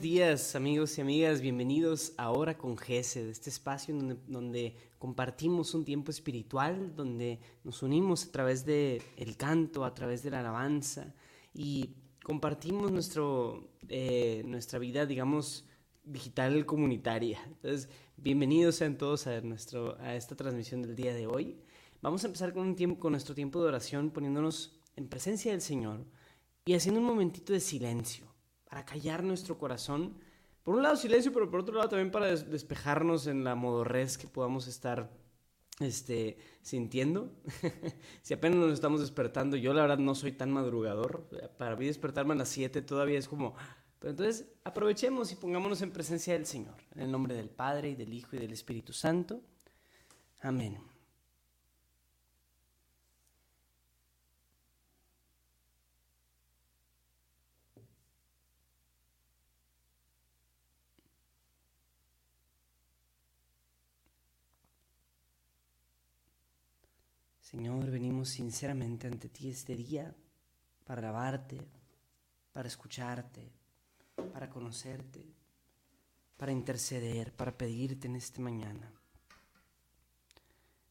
Días amigos y amigas, bienvenidos a Hora con Gesed, este espacio donde, compartimos un tiempo espiritual, donde nos unimos a través del el canto, a través de la alabanza y compartimos nuestro, eh, nuestra vida, digamos, digital comunitaria. Entonces, bienvenidos sean todos a, nuestro, a esta transmisión del día de hoy. Vamos a empezar con, un tiempo, con nuestro tiempo de oración poniéndonos en presencia del Señor y haciendo un momentito de silencio para callar nuestro corazón. Por un lado silencio, pero por otro lado también para despejarnos en la modorrez que podamos estar este, sintiendo. si apenas nos estamos despertando, yo la verdad no soy tan madrugador. Para mí despertarme a las 7 todavía es como... Pero entonces aprovechemos y pongámonos en presencia del Señor. En el nombre del Padre y del Hijo y del Espíritu Santo. Amén. Señor, venimos sinceramente ante ti este día para alabarte, para escucharte, para conocerte, para interceder, para pedirte en esta mañana.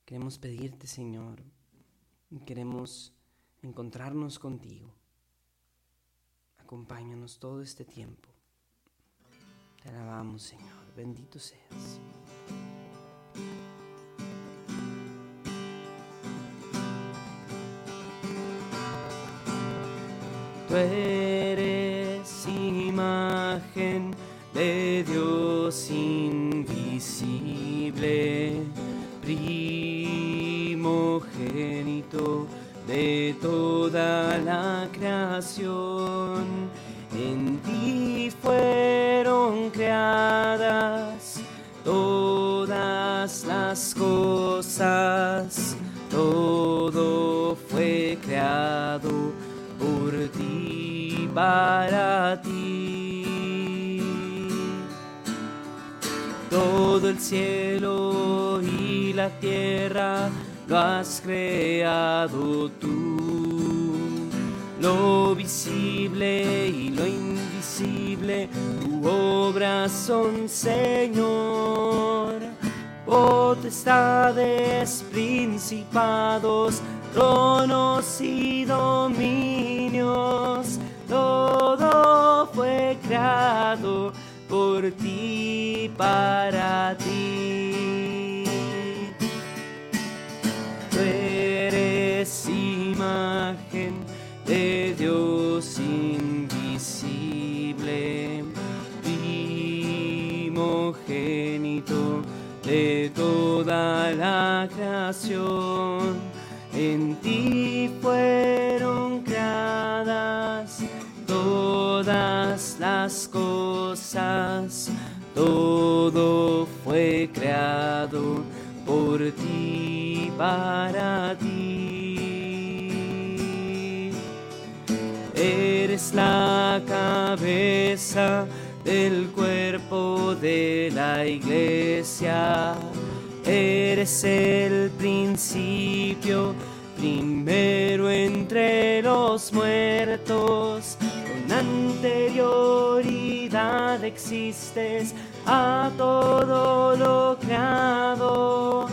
Queremos pedirte, Señor, queremos encontrarnos contigo. Acompáñanos todo este tiempo. Te alabamos, Señor. Bendito seas. Eres imagen de Dios invisible, primogénito de toda la creación. En ti fueron creadas todas las cosas, para ti. Todo el cielo y la tierra lo has creado tú. Lo visible y lo invisible, tu obra son, Señor. Potestades, principados, tronos y dominios, todo fue creado por ti, para ti. Tú eres imagen de Dios invisible, primogénito de toda la creación en ti fueron todo fue creado por ti, para ti. Eres la cabeza del cuerpo de la iglesia Eres el principio, primero entre los muertos. Con anterioridad existes a todo lo creado.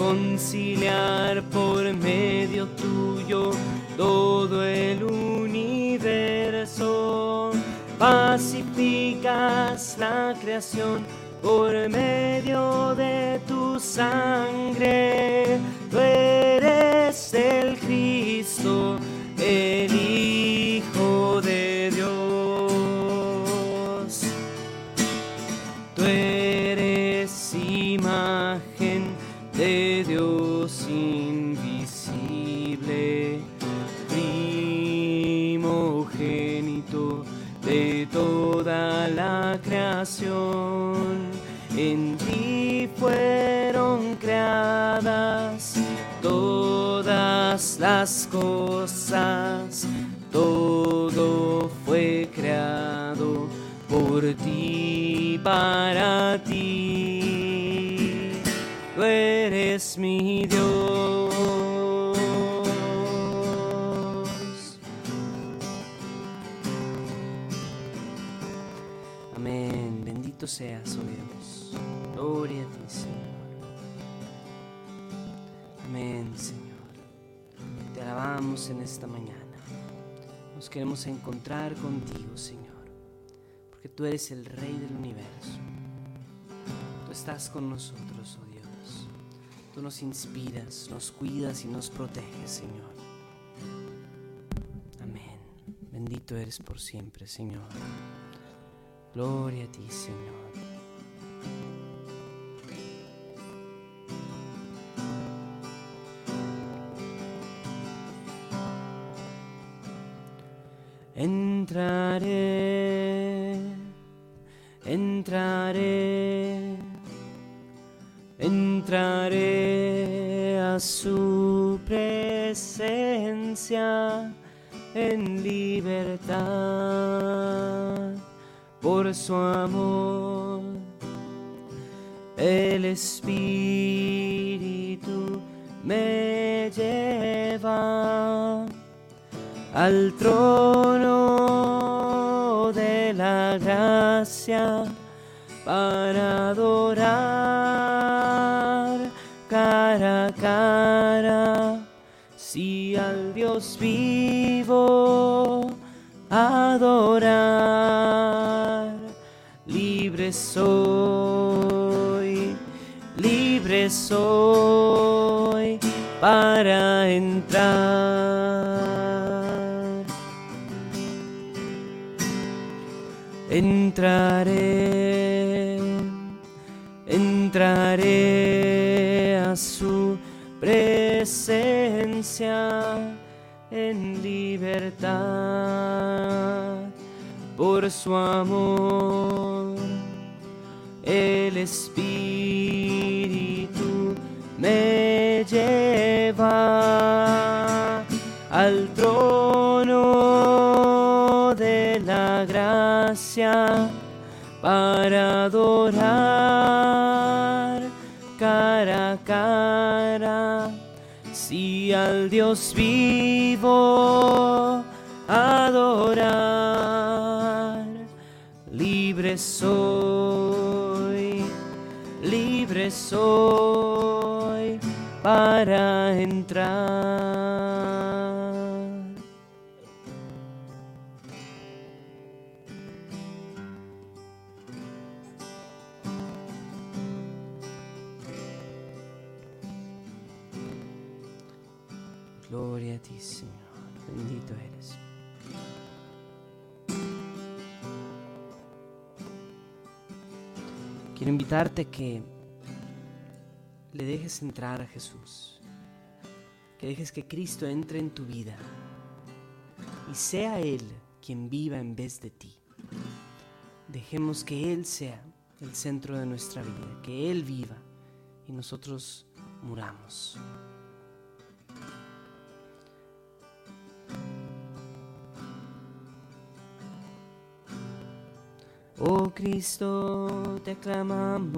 Reconciliar por medio tuyo todo el universo. Pacificas la creación por medio de tu sangre. tú eres el ti. Tú eres mi Dios. Amén. Bendito seas, oh Dios. Gloria a ti, Señor. Amén, Señor. Te alabamos en esta mañana. Nos queremos encontrar contigo, Señor. Porque tú eres el Rey del universo. Estás con nosotros, oh Dios. Tú nos inspiras, nos cuidas y nos proteges, Señor. Amén. Bendito eres por siempre, Señor. Gloria a ti, Señor. Entraré, entraré, su presencia en libertad por su amor. El Espíritu me lleva al trono de la gracia para adorar Dios vivo adorar. Libre soy, libre soy para entrar. Entraré, entraré a su presencia en por su amor. El Espíritu me lleva al trono de la gracia para adorar Dios vivo adorar. Libre soy, libre soy para entrar. Invitarte que le dejes entrar a Jesús. Que dejes que Cristo entre en tu vida y sea Él quien viva en vez de ti. Dejemos que Él sea el centro de nuestra vida, que Él viva y nosotros muramos. Cristo, te clamamos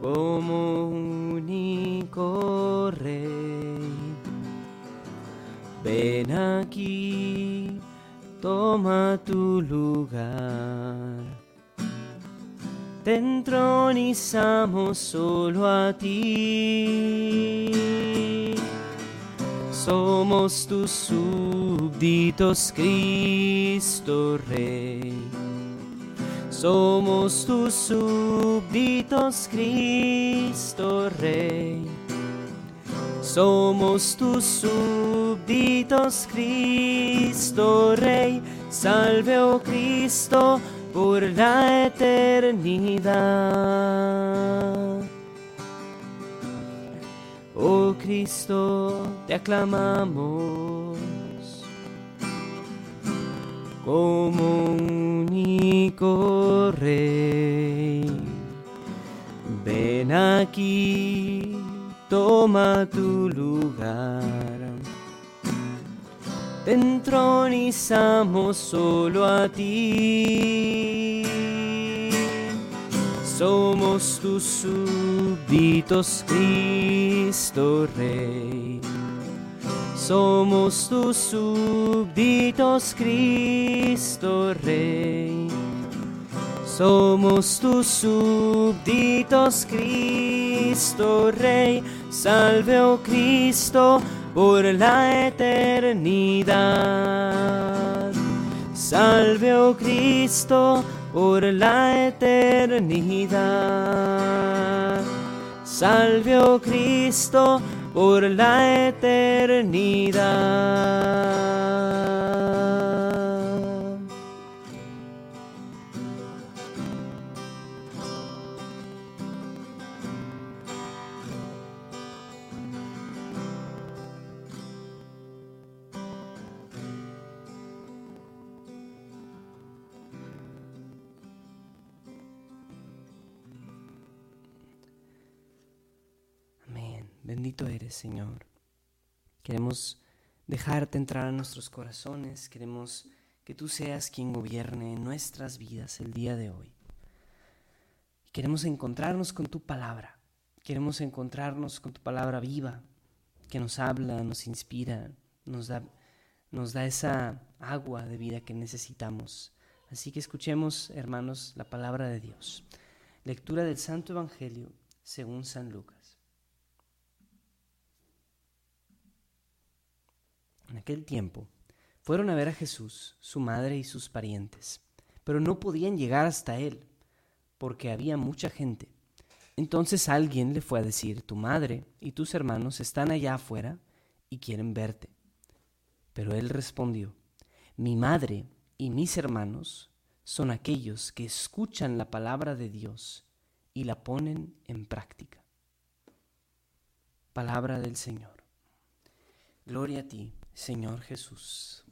como único Rey. Ven aquí, toma tu lugar. Te entronizamos solo a ti. Somos tus súbditos, Cristo Rey. Somos tus súbditos, Cristo Rey. Somos tus súbditos, Cristo Rey. Salve, oh Cristo, por la eternidad. Oh Cristo, te aclamamos como único Rey. Ven aquí, toma tu lugar. Te entronizamos solo a ti. Somos tus súbditos, Cristo Rey. Somos tus súbditos, Cristo Rey. Somos tus súbditos, Cristo Rey. Salve, oh Cristo, por la eternidad. Salve, oh Cristo, por la eternidad. Salve, oh Cristo, por la eternidad. Bendito eres, Señor. Queremos dejarte entrar a nuestros corazones. Queremos que tú seas quien gobierne nuestras vidas el día de hoy. Queremos encontrarnos con tu palabra. Queremos encontrarnos con tu palabra viva, que nos habla, nos inspira, nos da, nos da esa agua de vida que necesitamos. Así que escuchemos, hermanos, la palabra de Dios. Lectura del Santo Evangelio según San Lucas. En aquel tiempo fueron a ver a Jesús, su madre y sus parientes, pero no podían llegar hasta él, porque había mucha gente. Entonces alguien le fue a decir, tu madre y tus hermanos están allá afuera y quieren verte. Pero él respondió, mi madre y mis hermanos son aquellos que escuchan la palabra de Dios y la ponen en práctica. Palabra del Señor. Gloria a ti, Señor Jesús.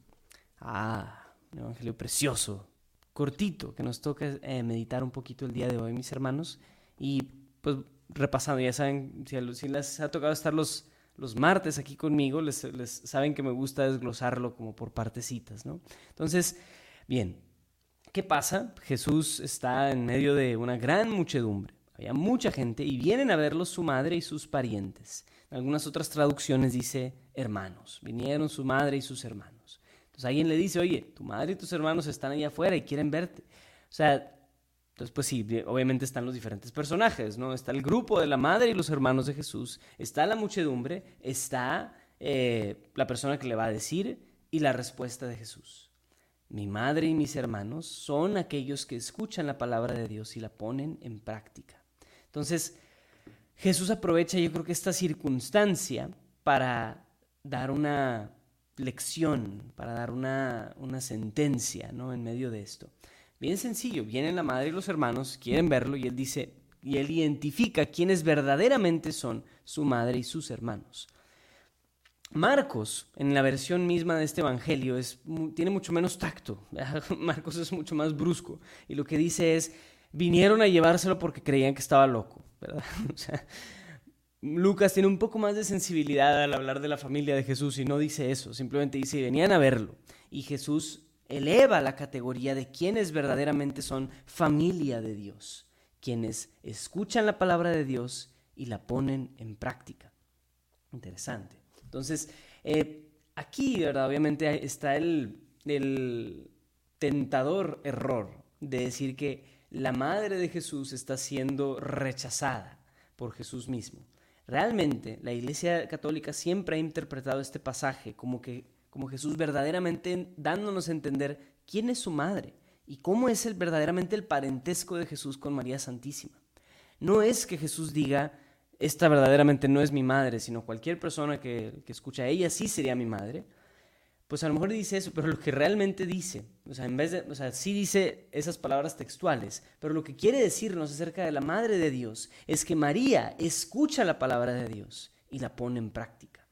Ah, un evangelio precioso, cortito, que nos toca eh, meditar un poquito el día de hoy, mis hermanos. Y pues repasando, ya saben, si, si les ha tocado estar los, los martes aquí conmigo, les, les, saben que me gusta desglosarlo como por partecitas, ¿no? Entonces, bien, ¿qué pasa? Jesús está en medio de una gran muchedumbre. Había mucha gente y vienen a verlo su madre y sus parientes. Algunas otras traducciones dice hermanos. Vinieron su madre y sus hermanos. Entonces alguien le dice, oye, tu madre y tus hermanos están allá afuera y quieren verte. O sea, entonces pues sí, obviamente están los diferentes personajes, ¿no? Está el grupo de la madre y los hermanos de Jesús, está la muchedumbre, está eh, la persona que le va a decir y la respuesta de Jesús. Mi madre y mis hermanos son aquellos que escuchan la palabra de Dios y la ponen en práctica. Entonces, Jesús aprovecha yo creo que esta circunstancia para dar una lección, para dar una, una sentencia ¿no? en medio de esto. Bien sencillo, vienen la madre y los hermanos, quieren verlo y él dice, y él identifica quiénes verdaderamente son su madre y sus hermanos. Marcos, en la versión misma de este evangelio, es, tiene mucho menos tacto. Marcos es mucho más brusco. Y lo que dice es, vinieron a llevárselo porque creían que estaba loco. ¿Verdad? O sea, Lucas tiene un poco más de sensibilidad al hablar de la familia de Jesús y no dice eso, simplemente dice, venían a verlo. Y Jesús eleva la categoría de quienes verdaderamente son familia de Dios, quienes escuchan la palabra de Dios y la ponen en práctica. Interesante. Entonces, eh, aquí, ¿verdad? Obviamente está el, el tentador error de decir que la madre de Jesús está siendo rechazada por Jesús mismo. Realmente la Iglesia Católica siempre ha interpretado este pasaje como que como Jesús verdaderamente dándonos a entender quién es su madre y cómo es el, verdaderamente el parentesco de Jesús con María Santísima. No es que Jesús diga, esta verdaderamente no es mi madre, sino cualquier persona que, que escucha a ella sí sería mi madre. Pues a lo mejor dice eso, pero lo que realmente dice, o sea, en vez de, o sea, sí dice esas palabras textuales, pero lo que quiere decirnos acerca de la Madre de Dios es que María escucha la palabra de Dios y la pone en práctica.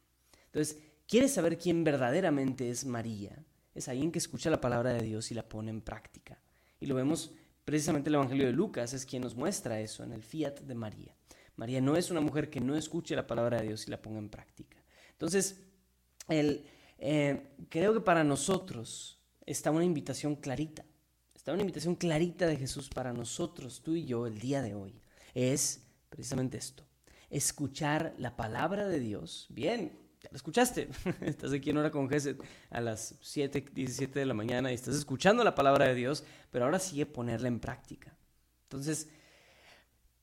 Entonces, ¿quieres saber quién verdaderamente es María? es alguien que escucha la palabra de Dios y la pone en práctica. Y lo vemos precisamente el Evangelio de Lucas, es quien nos muestra eso en el fiat de María. María no es una mujer que no escuche la palabra de Dios y la ponga en práctica. Entonces, eh, creo que para nosotros está una invitación clarita, está una invitación clarita de Jesús para nosotros, tú y yo, el día de hoy. Es precisamente esto, escuchar la palabra de Dios, bien, ¿La escuchaste? estás aquí en hora con Gesed a las 7, 17 de la mañana y estás escuchando la palabra de Dios, pero ahora sigue ponerla en práctica. Entonces,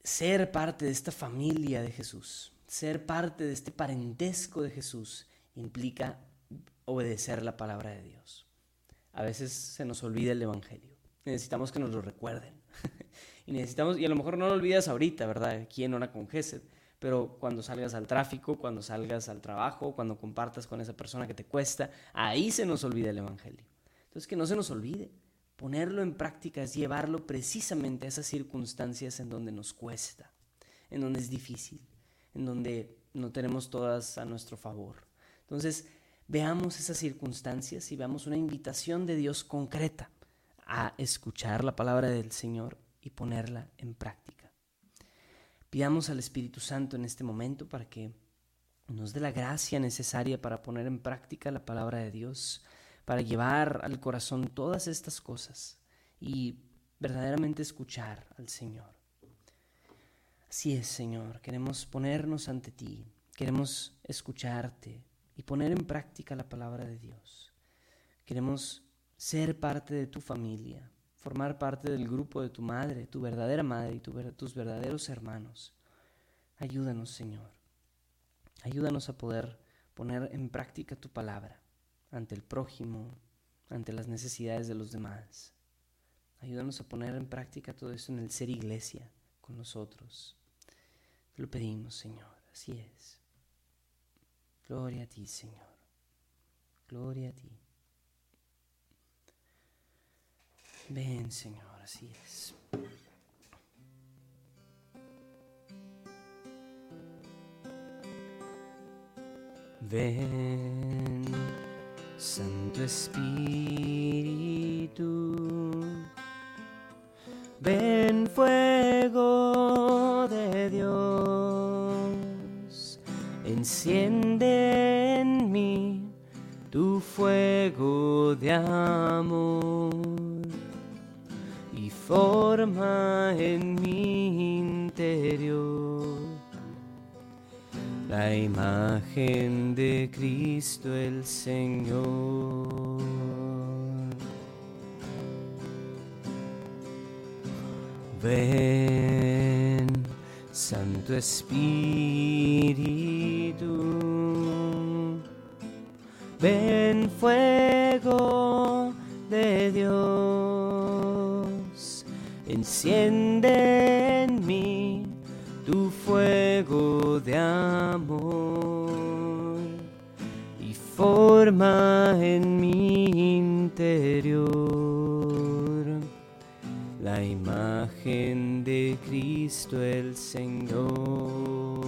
ser parte de esta familia de Jesús, ser parte de este parentesco de Jesús, implica obedecer la palabra de Dios. A veces se nos olvida el Evangelio. Necesitamos que nos lo recuerden. y necesitamos, y a lo mejor no lo olvidas ahorita, ¿verdad? Aquí en hora con pero cuando salgas al tráfico, cuando salgas al trabajo, cuando compartas con esa persona que te cuesta, ahí se nos olvida el Evangelio. Entonces que no se nos olvide. Ponerlo en práctica es llevarlo precisamente a esas circunstancias en donde nos cuesta, en donde es difícil, en donde no tenemos todas a nuestro favor. Entonces, veamos esas circunstancias y veamos una invitación de Dios concreta a escuchar la palabra del Señor y ponerla en práctica. Pidamos al Espíritu Santo en este momento para que nos dé la gracia necesaria para poner en práctica la palabra de Dios, para llevar al corazón todas estas cosas y verdaderamente escuchar al Señor. Así es, Señor, queremos ponernos ante ti, queremos escucharte y poner en práctica la palabra de Dios. Queremos ser parte de tu familia, formar parte del grupo de tu madre, tu verdadera madre y tus verdaderos hermanos. Ayúdanos, Señor. Ayúdanos a poder poner en práctica tu palabra ante el prójimo, ante las necesidades de los demás. Ayúdanos a poner en práctica todo eso en el ser iglesia con nosotros. Te lo pedimos, Señor. Así es. Gloria a ti, Señor. Gloria a ti. Ven, Señor, así es. Ven, Santo Espíritu, ven fuego de Dios, enciende de amor forma en mi interior la imagen de Cristo el Señor. Ven, Santo Espíritu, ven de amor y forma en mi interior la imagen de Cristo el Señor.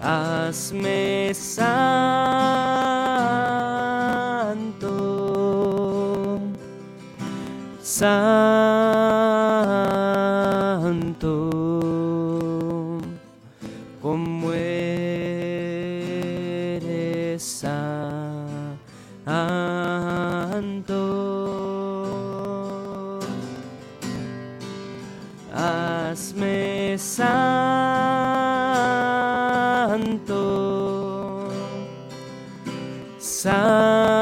Hazme santo, Santo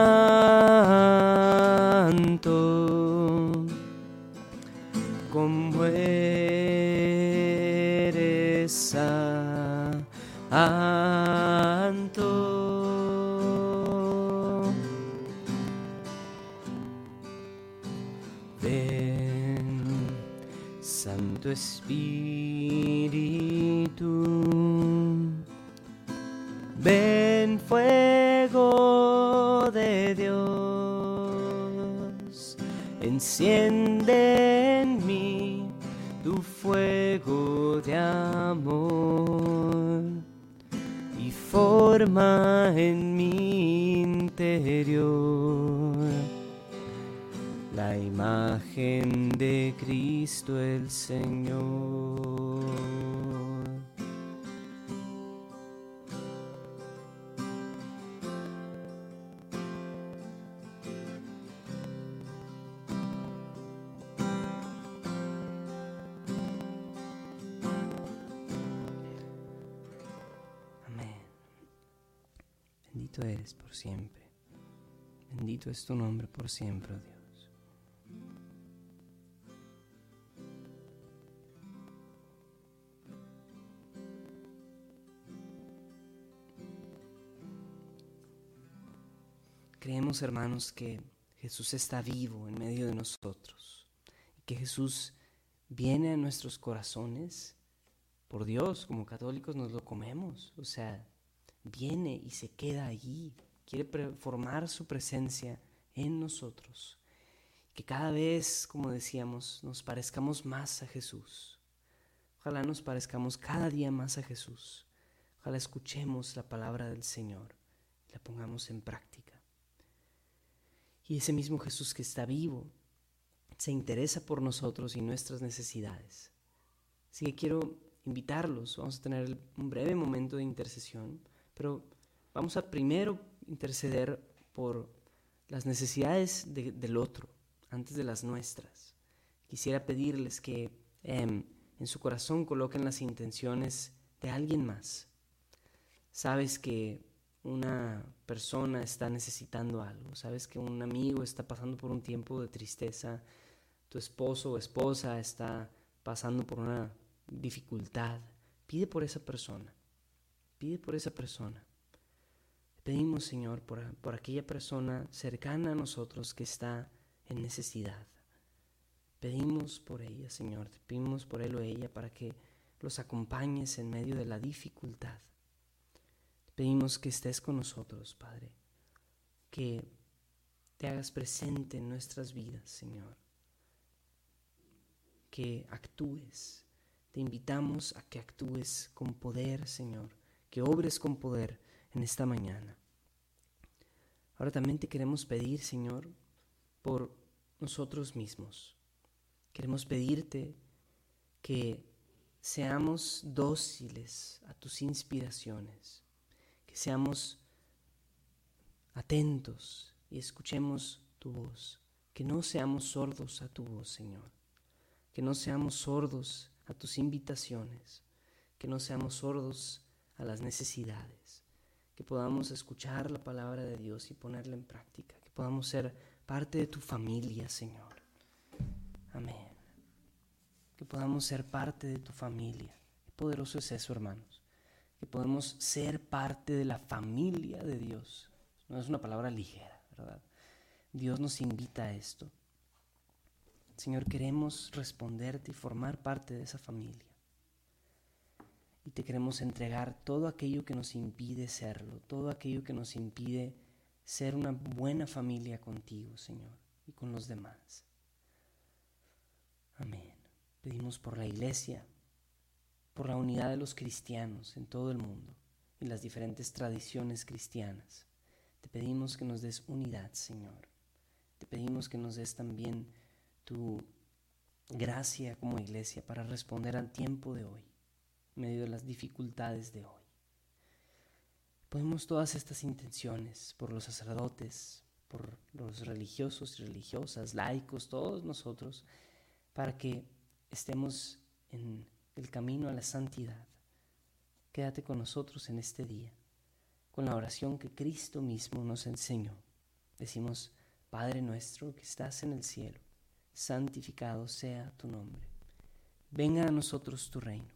forma en mi interior la imagen de Cristo el Señor. Bendito es tu nombre por siempre, oh Dios. Creemos, hermanos, que Jesús está vivo en medio de nosotros y que Jesús viene a nuestros corazones. Por Dios, como católicos nos lo comemos, o sea, viene y se queda allí, quiere formar su presencia en nosotros. Que cada vez, como decíamos, nos parezcamos más a Jesús. Ojalá nos parezcamos cada día más a Jesús. Ojalá escuchemos la palabra del Señor y la pongamos en práctica. Y ese mismo Jesús que está vivo se interesa por nosotros y nuestras necesidades. Así que quiero invitarlos, vamos a tener un breve momento de intercesión, pero vamos a primero interceder por las necesidades de, del otro antes de las nuestras. Quisiera pedirles que eh, en su corazón coloquen las intenciones de alguien más. Sabes que una persona está necesitando algo, sabes que un amigo está pasando por un tiempo de tristeza, tu esposo o esposa está pasando por una dificultad, pide por esa persona, pide por esa persona. Pedimos, Señor, por, por aquella persona cercana a nosotros que está en necesidad. Pedimos por ella, Señor, te pedimos por él o ella para que los acompañes en medio de la dificultad. Pedimos que estés con nosotros, Padre, que te hagas presente en nuestras vidas, Señor, que actúes. Te invitamos a que actúes con poder, Señor, que obres con poder en esta mañana. Ahora también te queremos pedir, Señor, por nosotros mismos. Queremos pedirte que seamos dóciles a tus inspiraciones seamos atentos y escuchemos tu voz, que no seamos sordos a tu voz, Señor, que no seamos sordos a tus invitaciones, que no seamos sordos a las necesidades, que podamos escuchar la palabra de Dios y ponerla en práctica, que podamos ser parte de tu familia, Señor. Amén. Que podamos ser parte de tu familia. Qué poderoso es eso, hermanos que podemos ser parte de la familia de Dios. No es una palabra ligera, ¿verdad? Dios nos invita a esto. Señor, queremos responderte y formar parte de esa familia. Y te queremos entregar todo aquello que nos impide serlo, todo aquello que nos impide ser una buena familia contigo, Señor, y con los demás. Amén. Pedimos por la iglesia, por la unidad de los cristianos en todo el mundo y las diferentes tradiciones cristianas. Te pedimos que nos des unidad, Señor. Te pedimos que nos des también tu gracia como iglesia para responder al tiempo de hoy, medio de las dificultades de hoy. Ponemos todas estas intenciones por los sacerdotes, por los religiosos y religiosas, laicos, todos nosotros, para que estemos en el camino a la santidad. Quédate con nosotros en este día, con la oración que Cristo mismo nos enseñó. Decimos, Padre nuestro que estás en el cielo, santificado sea tu nombre. Venga a nosotros tu reino.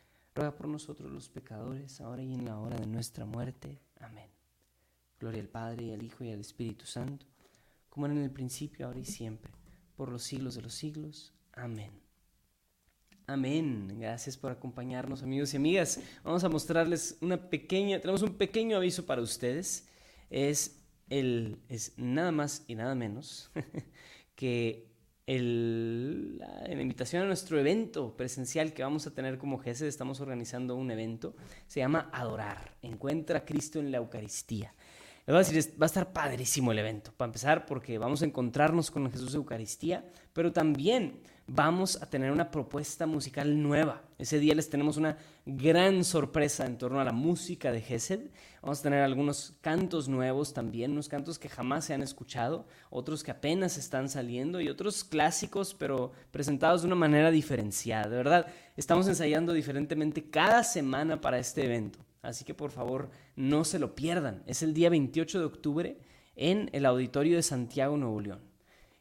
ruega por nosotros los pecadores, ahora y en la hora de nuestra muerte. Amén. Gloria al Padre y al Hijo y al Espíritu Santo, como era en el principio, ahora y siempre, por los siglos de los siglos. Amén. Amén. Gracias por acompañarnos, amigos y amigas. Vamos a mostrarles una pequeña, tenemos un pequeño aviso para ustedes. Es el, es nada más y nada menos que el, la, invitación a nuestro evento presencial que vamos a tener como GESED. Estamos organizando un evento. Se llama Adorar. Encuentra a Cristo en la Eucaristía. Va a estar padrísimo el evento. Para empezar, porque vamos a encontrarnos con Jesús Eucaristía, pero también vamos a tener una propuesta musical nueva. Ese día les tenemos una gran sorpresa en torno a la música de Gesed. Vamos a tener algunos cantos nuevos también, unos cantos que jamás se han escuchado, otros que apenas están saliendo y otros clásicos, pero presentados de una manera diferenciada. De verdad, estamos ensayando diferentemente cada semana para este evento. Así que por favor, no se lo pierdan. Es el día 28 de octubre en el Auditorio de Santiago, Nuevo León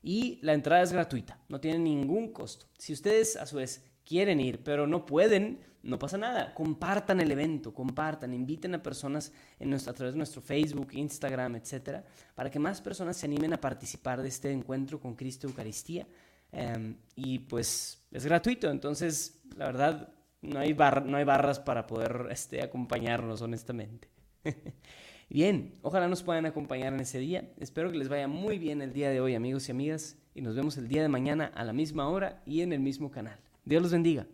y la entrada es gratuita, no tiene ningún costo. Si ustedes a su vez quieren ir, pero no pueden, no pasa nada. Compartan el evento, compartan, inviten a personas a través de nuestro Facebook, Instagram, etcétera, para que más personas se animen a participar de este encuentro con Cristo Eucaristía. Em, y pues es gratuito, entonces la verdad no hay, no hay barras para poder este, acompañarnos, honestamente. Bien, ojalá nos puedan acompañar en ese día. Espero que les vaya muy bien el día de hoy, amigos y amigas, y nos vemos el día de mañana a la misma hora y en el mismo canal. Dios los bendiga.